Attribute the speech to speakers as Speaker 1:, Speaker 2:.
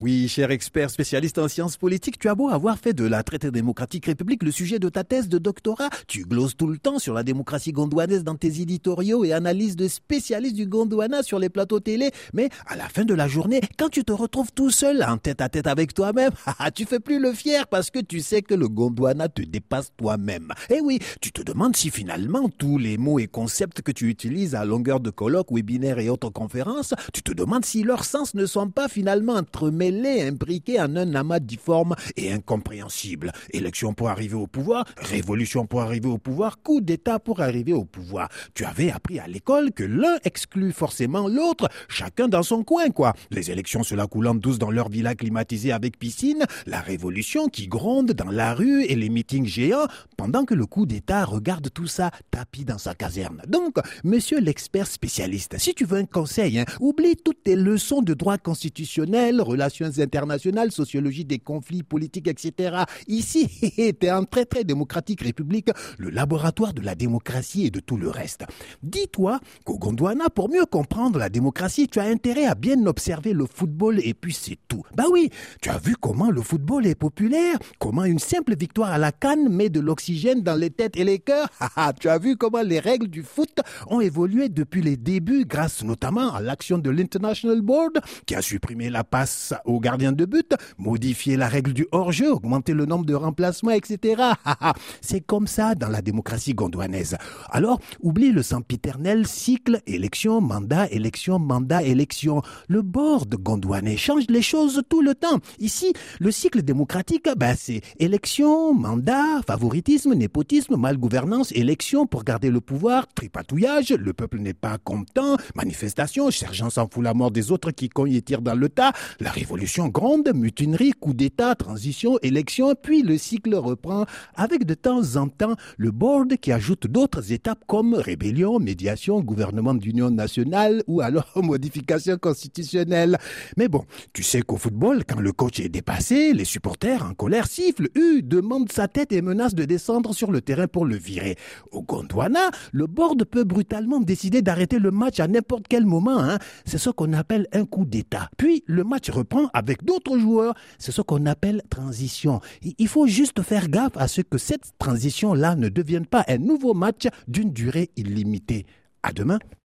Speaker 1: Oui, cher expert spécialiste en sciences politiques, tu as beau avoir fait de la traité démocratique république le sujet de ta thèse de doctorat, tu gloses tout le temps sur la démocratie gondouanaise dans tes éditoriaux et analyses de spécialistes du Gondwana sur les plateaux télé, mais à la fin de la journée, quand tu te retrouves tout seul en tête à tête avec toi-même, tu fais plus le fier parce que tu sais que le Gondwana te dépasse toi-même. Eh oui, tu te demandes si finalement tous les mots et concepts que tu utilises à longueur de colloques, webinaires et autres conférences, tu te demandes si leurs sens ne sont pas finalement entremêlés est imbriqué en un amas difforme et incompréhensible. Élection pour arriver au pouvoir, révolution pour arriver au pouvoir, coup d'État pour arriver au pouvoir. Tu avais appris à l'école que l'un exclut forcément l'autre, chacun dans son coin, quoi. Les élections, cela coulant douce dans leur villa climatisée avec piscine, la révolution qui gronde dans la rue et les meetings géants, pendant que le coup d'État regarde tout ça tapis dans sa caserne. Donc, monsieur l'expert spécialiste, si tu veux un conseil, hein, oublie toutes tes leçons de droit constitutionnel, relations internationales, sociologie des conflits politiques, etc. Ici, t'es un très très démocratique république, le laboratoire de la démocratie et de tout le reste. Dis-toi qu'au Gondwana, pour mieux comprendre la démocratie, tu as intérêt à bien observer le football et puis c'est tout. Bah oui, tu as vu comment le football est populaire, comment une simple victoire à la canne met de l'oxygène dans les têtes et les cœurs. tu as vu comment les règles du foot ont évolué depuis les débuts grâce notamment à l'action de l'International Board qui a supprimé la passe au gardien de but, modifier la règle du hors-jeu, augmenter le nombre de remplacements, etc. C'est comme ça dans la démocratie gondouanaise. Alors, oublie le sempiternel cycle élection, mandat, élection, mandat, élection. Le board gondouanais change les choses tout le temps. Ici, le cycle démocratique, ben, c'est élection, mandat, favoritisme, népotisme, malgouvernance, élection pour garder le pouvoir, tripatouillage, le peuple n'est pas content, manifestation, sergent s'en fout la mort des autres qui cognent et tirent dans le tas, la révolution révolution grande, mutinerie, coup d'État, transition, élection, puis le cycle reprend avec de temps en temps le board qui ajoute d'autres étapes comme rébellion, médiation, gouvernement d'union nationale ou alors modification constitutionnelle. Mais bon, tu sais qu'au football, quand le coach est dépassé, les supporters en colère sifflent, eux demandent sa tête et menacent de descendre sur le terrain pour le virer. Au Gondwana, le board peut brutalement décider d'arrêter le match à n'importe quel moment. Hein. C'est ce qu'on appelle un coup d'État. Puis le match reprend avec d'autres joueurs. C'est ce qu'on appelle transition. Il faut juste faire gaffe à ce que cette transition-là ne devienne pas un nouveau match d'une durée illimitée. À demain.